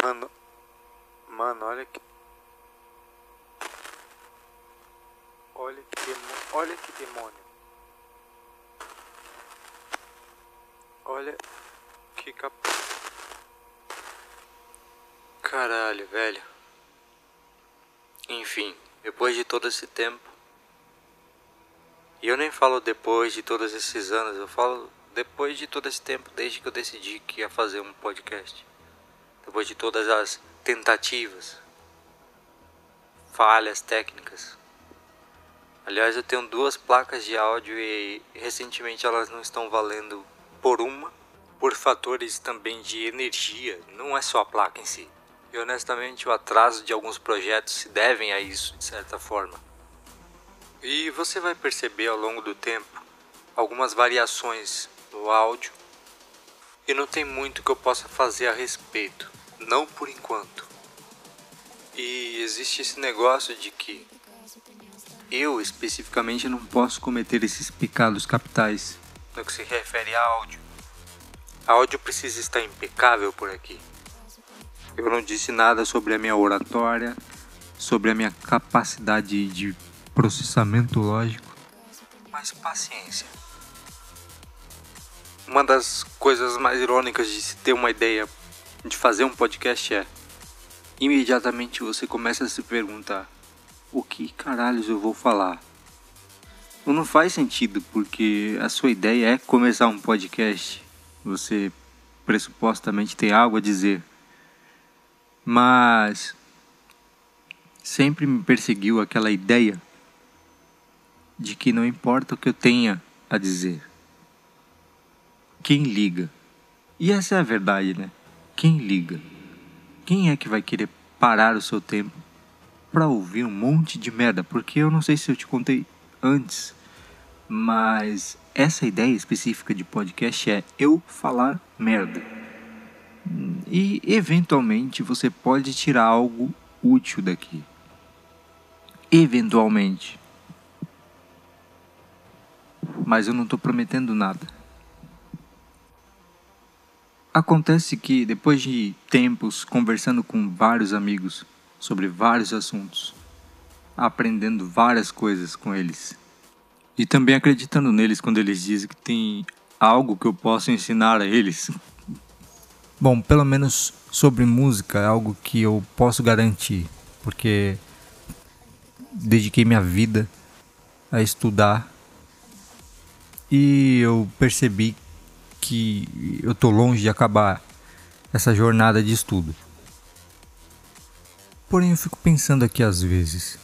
Mano. Mano, olha que. Olha que demônio. Olha que demônio. Olha que cap. Caralho, velho. Enfim, depois de todo esse tempo. E eu nem falo depois de todos esses anos, eu falo depois de todo esse tempo, desde que eu decidi que ia fazer um podcast. Depois de todas as tentativas, falhas técnicas. Aliás, eu tenho duas placas de áudio e recentemente elas não estão valendo por uma, por fatores também de energia, não é só a placa em si. E honestamente, o atraso de alguns projetos se devem a isso, de certa forma. E você vai perceber ao longo do tempo algumas variações no áudio e não tem muito que eu possa fazer a respeito, não por enquanto. E existe esse negócio de que eu especificamente não posso cometer esses pecados capitais no que se refere a áudio. A áudio precisa estar impecável por aqui. Eu não disse nada sobre a minha oratória, sobre a minha capacidade de processamento lógico, mas paciência. Uma das coisas mais irônicas de se ter uma ideia de fazer um podcast é imediatamente você começa a se perguntar o que caralhos eu vou falar. Não faz sentido porque a sua ideia é começar um podcast. Você pressupostamente tem algo a dizer. Mas sempre me perseguiu aquela ideia de que não importa o que eu tenha a dizer. Quem liga? E essa é a verdade, né? Quem liga? Quem é que vai querer parar o seu tempo para ouvir um monte de merda? Porque eu não sei se eu te contei antes, mas essa ideia específica de podcast é eu falar merda. E eventualmente você pode tirar algo útil daqui. Eventualmente. Mas eu não estou prometendo nada. Acontece que depois de tempos conversando com vários amigos sobre vários assuntos, aprendendo várias coisas com eles e também acreditando neles quando eles dizem que tem algo que eu posso ensinar a eles. Bom, pelo menos sobre música é algo que eu posso garantir, porque dediquei minha vida a estudar e eu percebi que eu tô longe de acabar essa jornada de estudo. Porém, eu fico pensando aqui às vezes.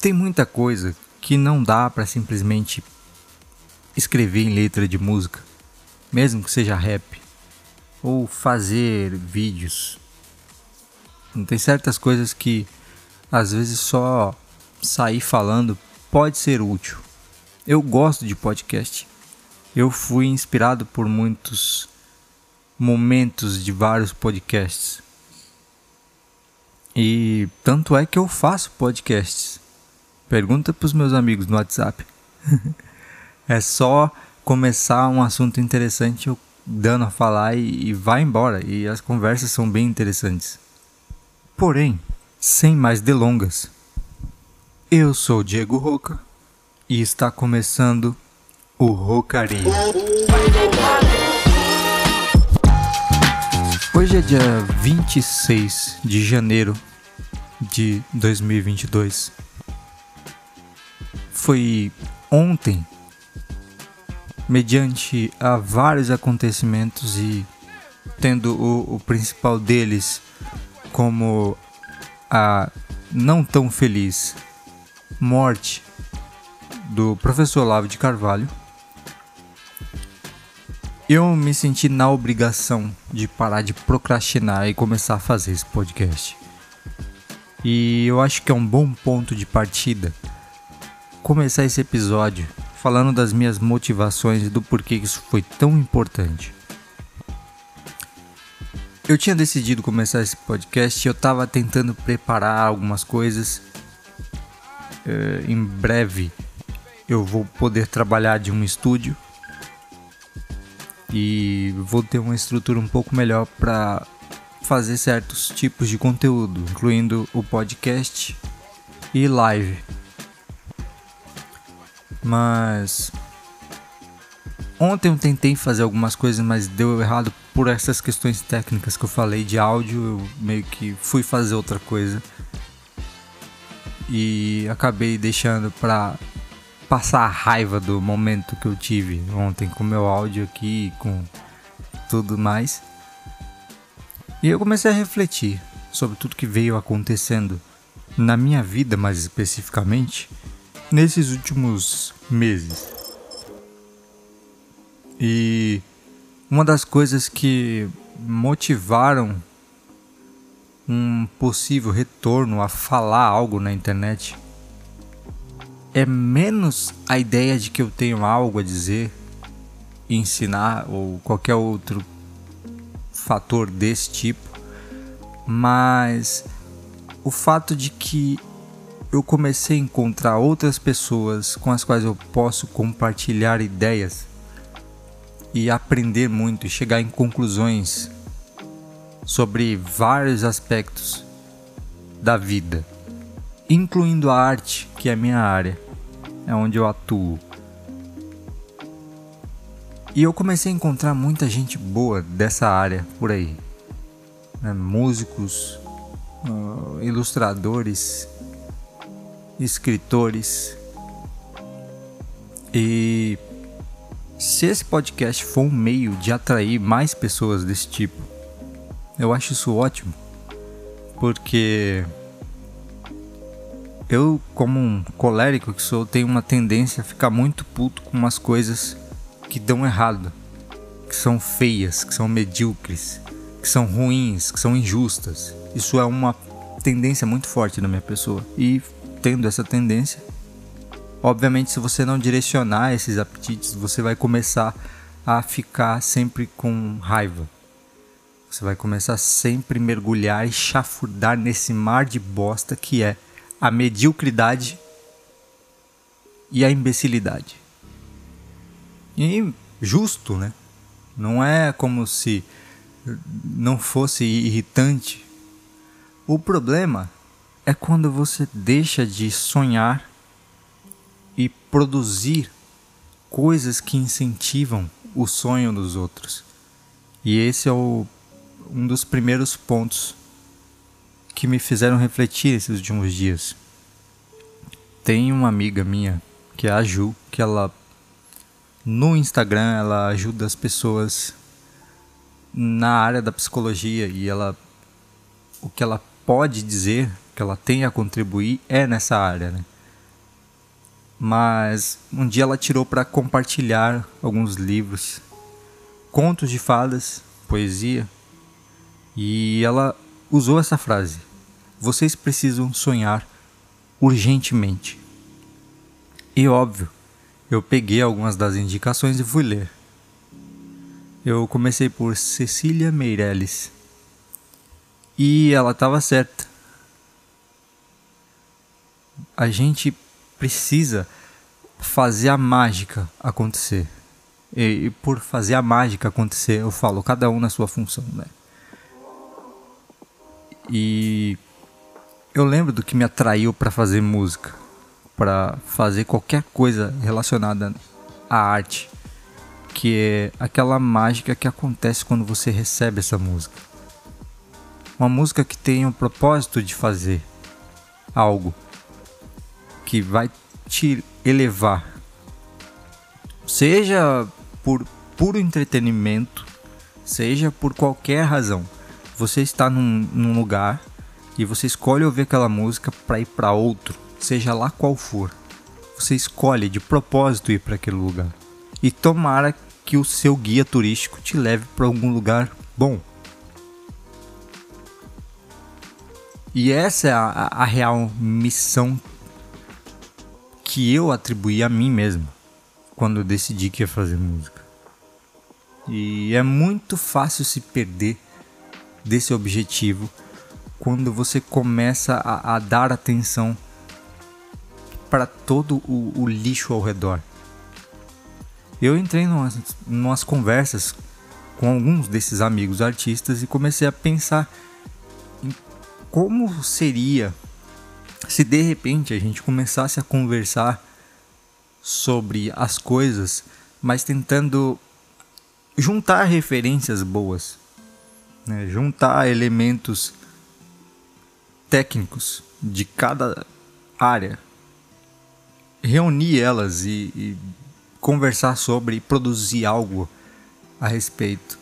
Tem muita coisa que não dá para simplesmente escrever em letra de música mesmo que seja rap, ou fazer vídeos. Não tem certas coisas que às vezes só sair falando pode ser útil. Eu gosto de podcast. Eu fui inspirado por muitos momentos de vários podcasts. E tanto é que eu faço podcasts. Pergunta para os meus amigos no WhatsApp. é só começar um assunto interessante, eu dando a falar e, e vai embora. E as conversas são bem interessantes. Porém, sem mais delongas, eu sou Diego Roca e está começando o Rocaria. Hoje é dia 26 de janeiro de 2022. Foi ontem mediante a vários acontecimentos e tendo o, o principal deles como a não tão feliz morte do professor Olavo de Carvalho, eu me senti na obrigação de parar de procrastinar e começar a fazer esse podcast. E eu acho que é um bom ponto de partida começar esse episódio falando das minhas motivações e do porquê isso foi tão importante. Eu tinha decidido começar esse podcast eu estava tentando preparar algumas coisas. Uh, em breve eu vou poder trabalhar de um estúdio. E vou ter uma estrutura um pouco melhor para fazer certos tipos de conteúdo, incluindo o podcast e live. Mas ontem eu tentei fazer algumas coisas, mas deu errado por essas questões técnicas que eu falei de áudio, eu meio que fui fazer outra coisa e acabei deixando para passar a raiva do momento que eu tive ontem com meu áudio aqui, com tudo mais. E eu comecei a refletir sobre tudo que veio acontecendo na minha vida, mais especificamente, nesses últimos meses. E uma das coisas que motivaram um possível retorno a falar algo na internet é menos a ideia de que eu tenho algo a dizer, ensinar ou qualquer outro fator desse tipo, mas o fato de que eu comecei a encontrar outras pessoas com as quais eu posso compartilhar ideias e aprender muito e chegar em conclusões sobre vários aspectos da vida, incluindo a arte, que é a minha área, é onde eu atuo. E eu comecei a encontrar muita gente boa dessa área por aí. Né? Músicos, uh, ilustradores, escritores. E se esse podcast for um meio de atrair mais pessoas desse tipo, eu acho isso ótimo. Porque eu, como um colérico que sou, tenho uma tendência a ficar muito puto com umas coisas que dão errado, que são feias, que são medíocres, que são ruins, que são injustas. Isso é uma tendência muito forte na minha pessoa. E tendo essa tendência, Obviamente, se você não direcionar esses apetites, você vai começar a ficar sempre com raiva. Você vai começar sempre mergulhar e chafurdar nesse mar de bosta que é a mediocridade e a imbecilidade. E justo, né? Não é como se não fosse irritante. O problema é quando você deixa de sonhar e produzir coisas que incentivam o sonho dos outros. E esse é o, um dos primeiros pontos que me fizeram refletir esses últimos dias. Tem uma amiga minha, que é a Ju, que ela no Instagram ela ajuda as pessoas na área da psicologia e ela o que ela pode dizer, que ela tem a contribuir é nessa área, né? mas um dia ela tirou para compartilhar alguns livros, contos de fadas, poesia, e ela usou essa frase: Vocês precisam sonhar urgentemente. E óbvio, eu peguei algumas das indicações e fui ler. Eu comecei por Cecília Meirelles. E ela estava certa. A gente precisa fazer a mágica acontecer. E, e, por fazer a mágica acontecer, eu falo, cada um na sua função, né? E eu lembro do que me atraiu para fazer música, para fazer qualquer coisa relacionada à arte, que é aquela mágica que acontece quando você recebe essa música. Uma música que tem o propósito de fazer algo que vai te elevar, seja por puro entretenimento, seja por qualquer razão. Você está num, num lugar e você escolhe ouvir aquela música para ir para outro, seja lá qual for. Você escolhe de propósito ir para aquele lugar. E tomara que o seu guia turístico te leve para algum lugar bom. E essa é a, a, real missão que eu atribuí a mim mesmo quando eu decidi que ia fazer música. E é muito fácil se perder desse objetivo quando você começa a, a dar atenção para todo o, o lixo ao redor. eu entrei em umas, umas conversas com alguns desses amigos artistas e comecei a pensar em como seria se de repente a gente começasse a conversar sobre as coisas, mas tentando juntar referências boas, né? juntar elementos técnicos de cada área, reunir elas e, e conversar sobre e produzir algo a respeito.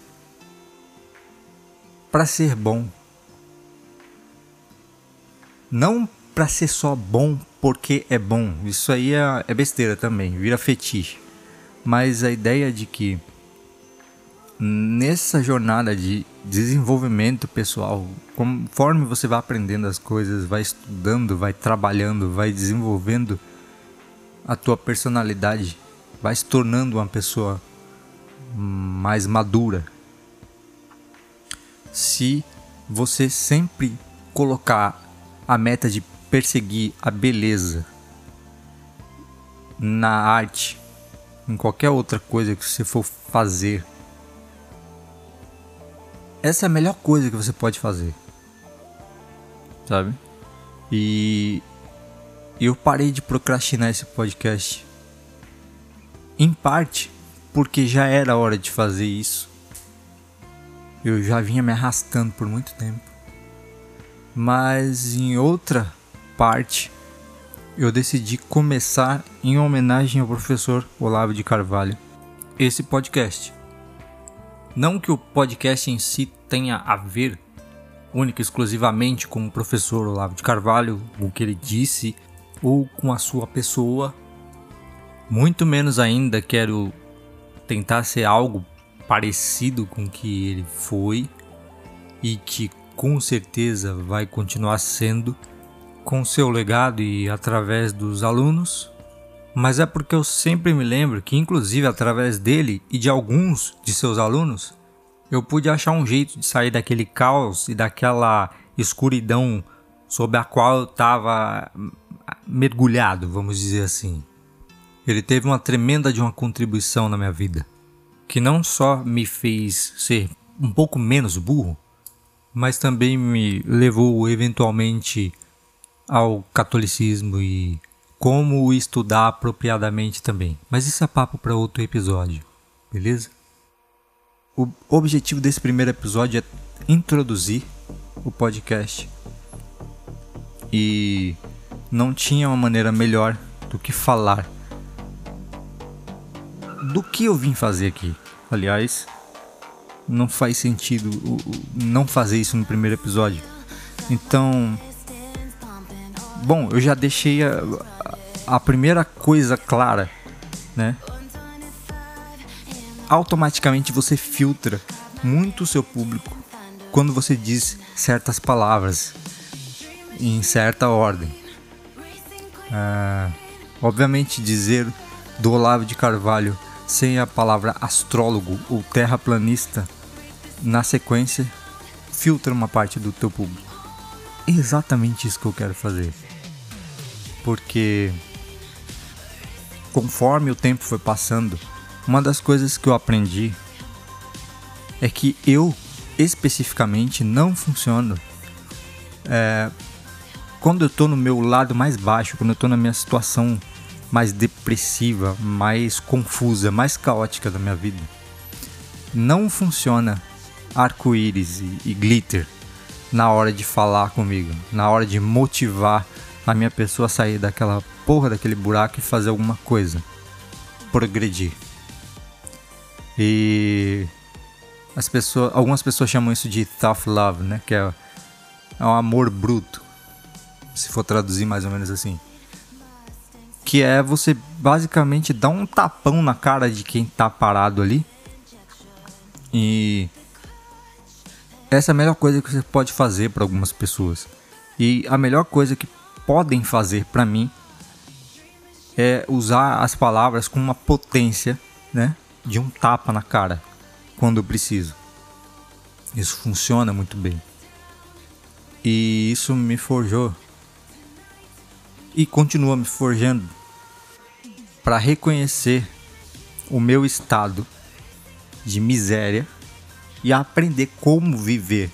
Para ser bom. Não para ser só bom porque é bom. Isso aí é, é besteira também, vira fetiche. Mas a ideia de que nessa jornada de desenvolvimento pessoal, conforme você vai aprendendo as coisas, vai estudando, vai trabalhando, vai desenvolvendo a tua personalidade, vai se tornando uma pessoa mais madura. Se você sempre colocar a meta de perseguir a beleza na arte, em qualquer outra coisa que você for fazer, essa é a melhor coisa que você pode fazer. Sabe? E eu parei de procrastinar esse podcast. Em parte porque já era hora de fazer isso. Eu já vinha me arrastando por muito tempo. Mas em outra parte, eu decidi começar em homenagem ao professor Olavo de Carvalho esse podcast. Não que o podcast em si tenha a ver única e exclusivamente com o professor Olavo de Carvalho, o que ele disse, ou com a sua pessoa. Muito menos ainda quero tentar ser algo parecido com o que ele foi e que com certeza vai continuar sendo com seu legado e através dos alunos, mas é porque eu sempre me lembro que, inclusive através dele e de alguns de seus alunos, eu pude achar um jeito de sair daquele caos e daquela escuridão sob a qual eu estava mergulhado, vamos dizer assim. Ele teve uma tremenda de uma contribuição na minha vida, que não só me fez ser um pouco menos burro, mas também me levou eventualmente ao catolicismo e como estudar apropriadamente também. Mas isso é papo para outro episódio, beleza? O objetivo desse primeiro episódio é introduzir o podcast e não tinha uma maneira melhor do que falar do que eu vim fazer aqui. Aliás, não faz sentido não fazer isso no primeiro episódio. Então, bom, eu já deixei a, a primeira coisa clara, né? Automaticamente você filtra muito o seu público quando você diz certas palavras em certa ordem. Ah, obviamente, dizer do Olavo de Carvalho sem a palavra astrólogo ou terraplanista na sequência filtra uma parte do teu público. É exatamente isso que eu quero fazer. Porque conforme o tempo foi passando, uma das coisas que eu aprendi é que eu especificamente não funciono é, quando eu tô no meu lado mais baixo, quando eu tô na minha situação mais depressiva, mais confusa, mais caótica da minha vida. Não funciona arco-íris e, e glitter na hora de falar comigo, na hora de motivar a minha pessoa sair daquela porra daquele buraco e fazer alguma coisa, progredir. E as pessoas, algumas pessoas chamam isso de tough love, né? Que é, é um amor bruto, se for traduzir mais ou menos assim que é você basicamente dar um tapão na cara de quem tá parado ali. E essa é a melhor coisa que você pode fazer para algumas pessoas. E a melhor coisa que podem fazer para mim é usar as palavras com uma potência, né, de um tapa na cara quando eu preciso. Isso funciona muito bem. E isso me forjou e continua me forjando para reconhecer o meu estado de miséria e aprender como viver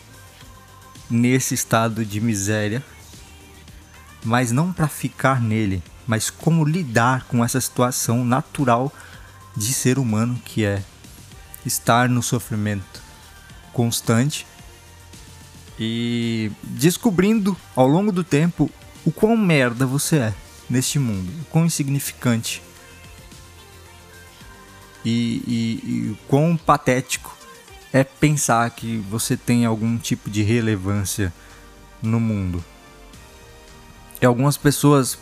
nesse estado de miséria, mas não para ficar nele, mas como lidar com essa situação natural de ser humano que é estar no sofrimento constante e descobrindo ao longo do tempo o quão merda você é neste mundo, o quão insignificante e, e, e o quão patético é pensar que você tem algum tipo de relevância no mundo. E algumas pessoas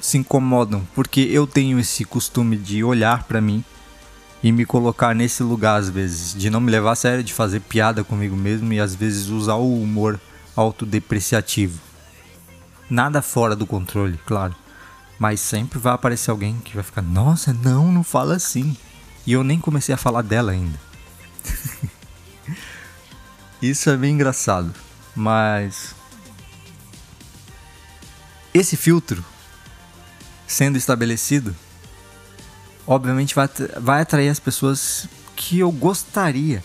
se incomodam porque eu tenho esse costume de olhar para mim e me colocar nesse lugar às vezes, de não me levar a sério, de fazer piada comigo mesmo e às vezes usar o humor autodepreciativo. Nada fora do controle, claro. Mas sempre vai aparecer alguém que vai ficar, nossa, não, não fala assim. E eu nem comecei a falar dela ainda. Isso é bem engraçado. Mas. Esse filtro sendo estabelecido, obviamente vai, vai atrair as pessoas que eu gostaria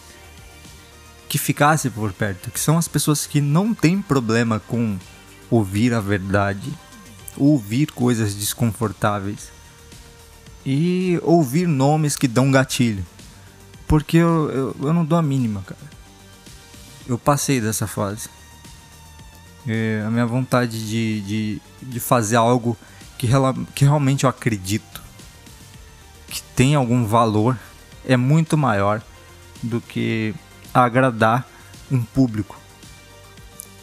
que ficasse por perto, que são as pessoas que não têm problema com ouvir a verdade, ouvir coisas desconfortáveis e ouvir nomes que dão gatilho. Porque eu, eu, eu não dou a mínima, cara. Eu passei dessa fase. É, a minha vontade de, de, de fazer algo que, que realmente eu acredito que tem algum valor é muito maior do que agradar um público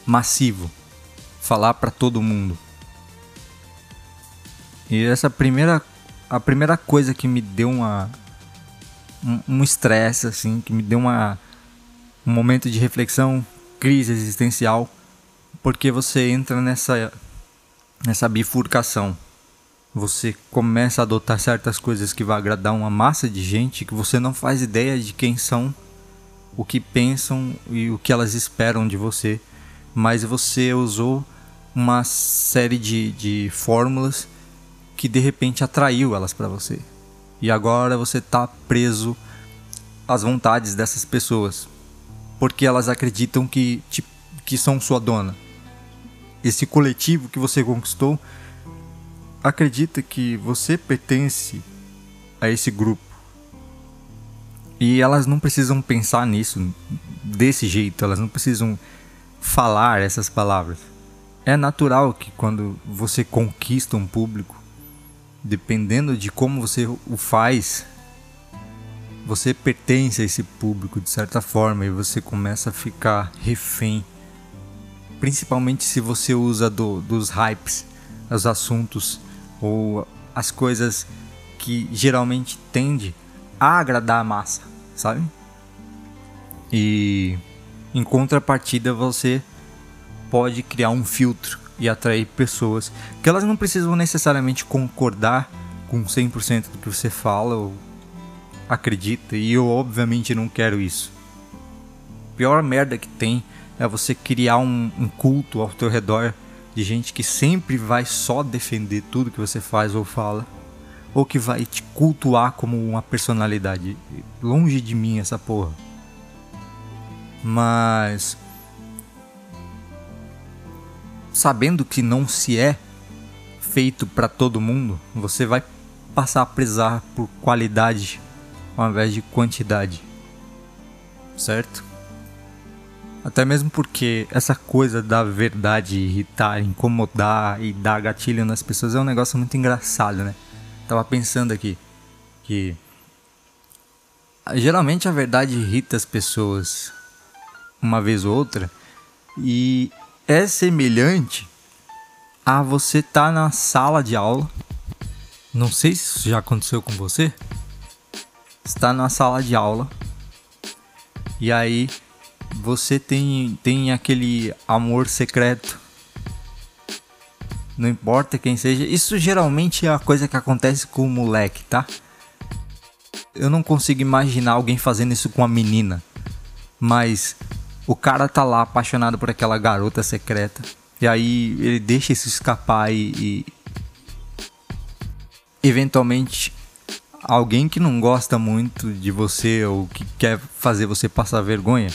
massivo, falar para todo mundo. E essa primeira a primeira coisa que me deu uma um estresse assim, que me deu uma um momento de reflexão, crise existencial, porque você entra nessa nessa bifurcação. Você começa a adotar certas coisas que vai agradar uma massa de gente que você não faz ideia de quem são, o que pensam e o que elas esperam de você, mas você usou uma série de, de fórmulas que de repente atraiu elas para você. E agora você está preso às vontades dessas pessoas, porque elas acreditam que, te, que são sua dona. Esse coletivo que você conquistou acredita que você pertence a esse grupo. E elas não precisam pensar nisso desse jeito, elas não precisam falar essas palavras. É natural que quando você conquista um público, dependendo de como você o faz, você pertence a esse público de certa forma e você começa a ficar refém. Principalmente se você usa do, dos hypes, os assuntos ou as coisas que geralmente tende a agradar a massa, sabe? E em contrapartida você pode criar um filtro e atrair pessoas que elas não precisam necessariamente concordar com 100% do que você fala ou acredita, e eu obviamente não quero isso. A pior merda que tem é você criar um, um culto ao teu redor de gente que sempre vai só defender tudo que você faz ou fala, ou que vai te cultuar como uma personalidade. Longe de mim essa porra. Mas sabendo que não se é feito para todo mundo, você vai passar a prezar por qualidade ao invés de quantidade. Certo? Até mesmo porque essa coisa da verdade irritar, incomodar e dar gatilho nas pessoas é um negócio muito engraçado, né? Tava pensando aqui que geralmente a verdade irrita as pessoas uma vez ou outra e é semelhante a você estar tá na sala de aula. Não sei se isso já aconteceu com você. Está na sala de aula e aí você tem, tem aquele amor secreto. Não importa quem seja. Isso geralmente é a coisa que acontece com o moleque, tá? Eu não consigo imaginar alguém fazendo isso com a menina. Mas o cara tá lá apaixonado por aquela garota secreta. E aí ele deixa isso escapar e, e eventualmente alguém que não gosta muito de você ou que quer fazer você passar vergonha,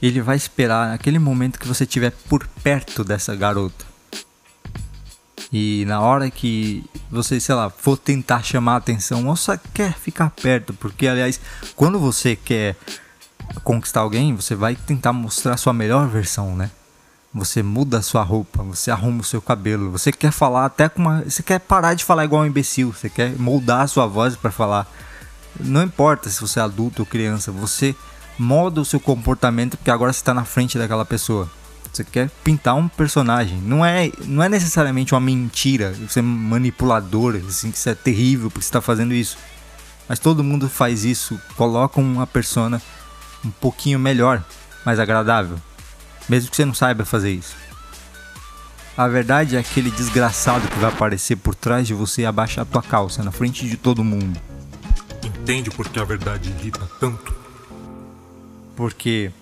ele vai esperar aquele momento que você estiver por perto dessa garota. E na hora que você, sei lá, for tentar chamar a atenção, ou só quer ficar perto, porque aliás, quando você quer conquistar alguém, você vai tentar mostrar sua melhor versão, né? Você muda a sua roupa, você arruma o seu cabelo, você quer falar até com uma, você quer parar de falar igual um imbecil, você quer moldar a sua voz para falar. Não importa se você é adulto ou criança, você molda o seu comportamento porque agora você está na frente daquela pessoa. Você quer pintar um personagem. Não é, não é necessariamente uma mentira, você é manipulador, assim, que isso é terrível porque você está fazendo isso. Mas todo mundo faz isso, coloca uma persona um pouquinho melhor, mais agradável. Mesmo que você não saiba fazer isso. A verdade é aquele desgraçado que vai aparecer por trás de você e abaixar a tua calça na frente de todo mundo. Entende por que a verdade irrita tanto? Porque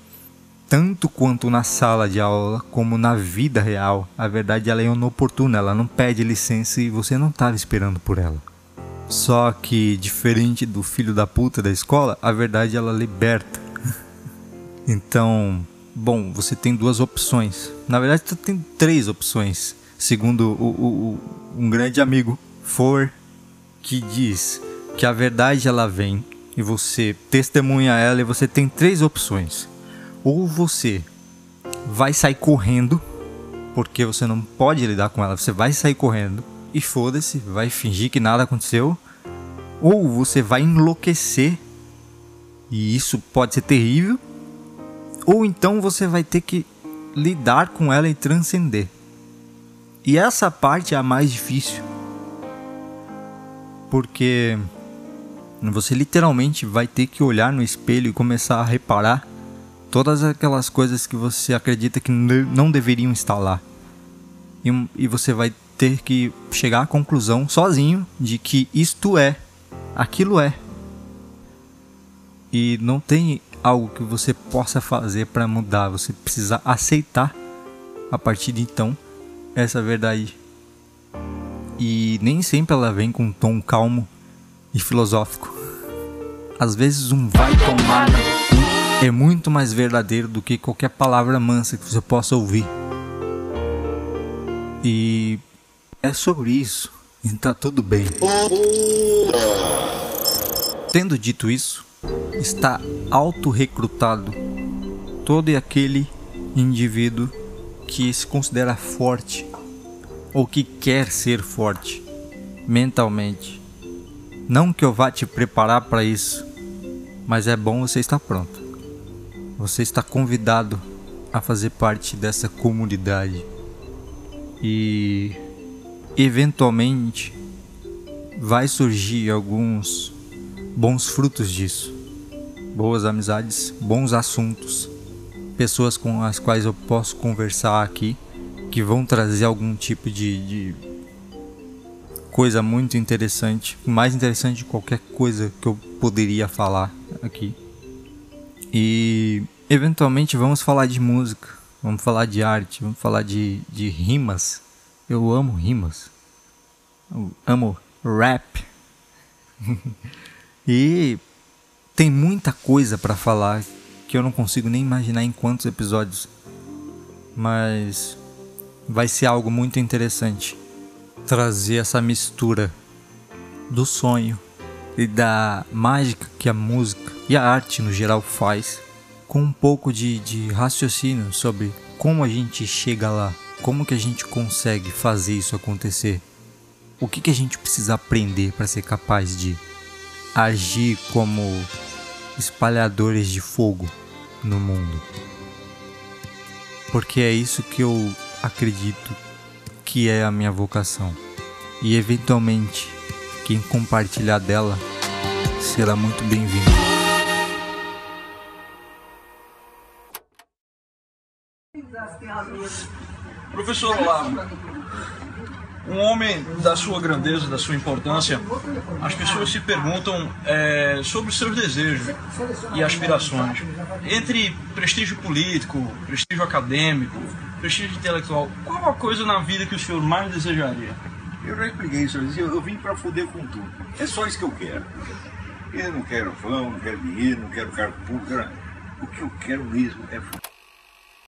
tanto quanto na sala de aula como na vida real, a verdade ela é inoportuna, ela não pede licença e você não estava esperando por ela. Só que diferente do filho da puta da escola, a verdade ela liberta. então, bom, você tem duas opções. Na verdade, você tem três opções, segundo o, o, o, um grande amigo For, que diz que a verdade ela vem e você testemunha ela e você tem três opções. Ou você vai sair correndo, porque você não pode lidar com ela, você vai sair correndo e foda-se, vai fingir que nada aconteceu. Ou você vai enlouquecer, e isso pode ser terrível. Ou então você vai ter que lidar com ela e transcender. E essa parte é a mais difícil. Porque você literalmente vai ter que olhar no espelho e começar a reparar todas aquelas coisas que você acredita que não deveriam estar lá. E, e você vai ter que chegar à conclusão sozinho de que isto é, aquilo é. E não tem algo que você possa fazer para mudar, você precisa aceitar a partir de então essa verdade. E nem sempre ela vem com um tom calmo e filosófico. Às vezes um vai tomar é muito mais verdadeiro do que qualquer palavra mansa que você possa ouvir. E é sobre isso. E tá tudo bem. Tendo dito isso, está auto-recrutado todo aquele indivíduo que se considera forte ou que quer ser forte mentalmente não que eu vá te preparar para isso, mas é bom você estar pronto. Você está convidado a fazer parte dessa comunidade. E eventualmente vai surgir alguns bons frutos disso. Boas amizades, bons assuntos, pessoas com as quais eu posso conversar aqui que vão trazer algum tipo de, de coisa muito interessante, mais interessante de qualquer coisa que eu poderia falar aqui. E eventualmente vamos falar de música, vamos falar de arte, vamos falar de, de rimas. Eu amo rimas. Eu amo rap. e tem muita coisa para falar que eu não consigo nem imaginar em quantos episódios. Mas vai ser algo muito interessante trazer essa mistura do sonho e da mágica que a música e a arte no geral faz, com um pouco de, de raciocínio sobre como a gente chega lá, como que a gente consegue fazer isso acontecer, o que, que a gente precisa aprender para ser capaz de agir como espalhadores de fogo no mundo. Porque é isso que eu acredito que é a minha vocação. E eventualmente, quem compartilhar dela será muito bem-vindo. Professor Olavo, um homem da sua grandeza, da sua importância, as pessoas se perguntam é, sobre seus desejos e aspirações. Entre prestígio político, prestígio acadêmico, prestígio intelectual, qual a coisa na vida que o senhor mais desejaria? Eu já expliquei isso, eu, eu vim para foder com tudo. É só isso que eu quero. Eu não quero fama, não quero dinheiro, não quero cargo público. O que eu quero mesmo é foder.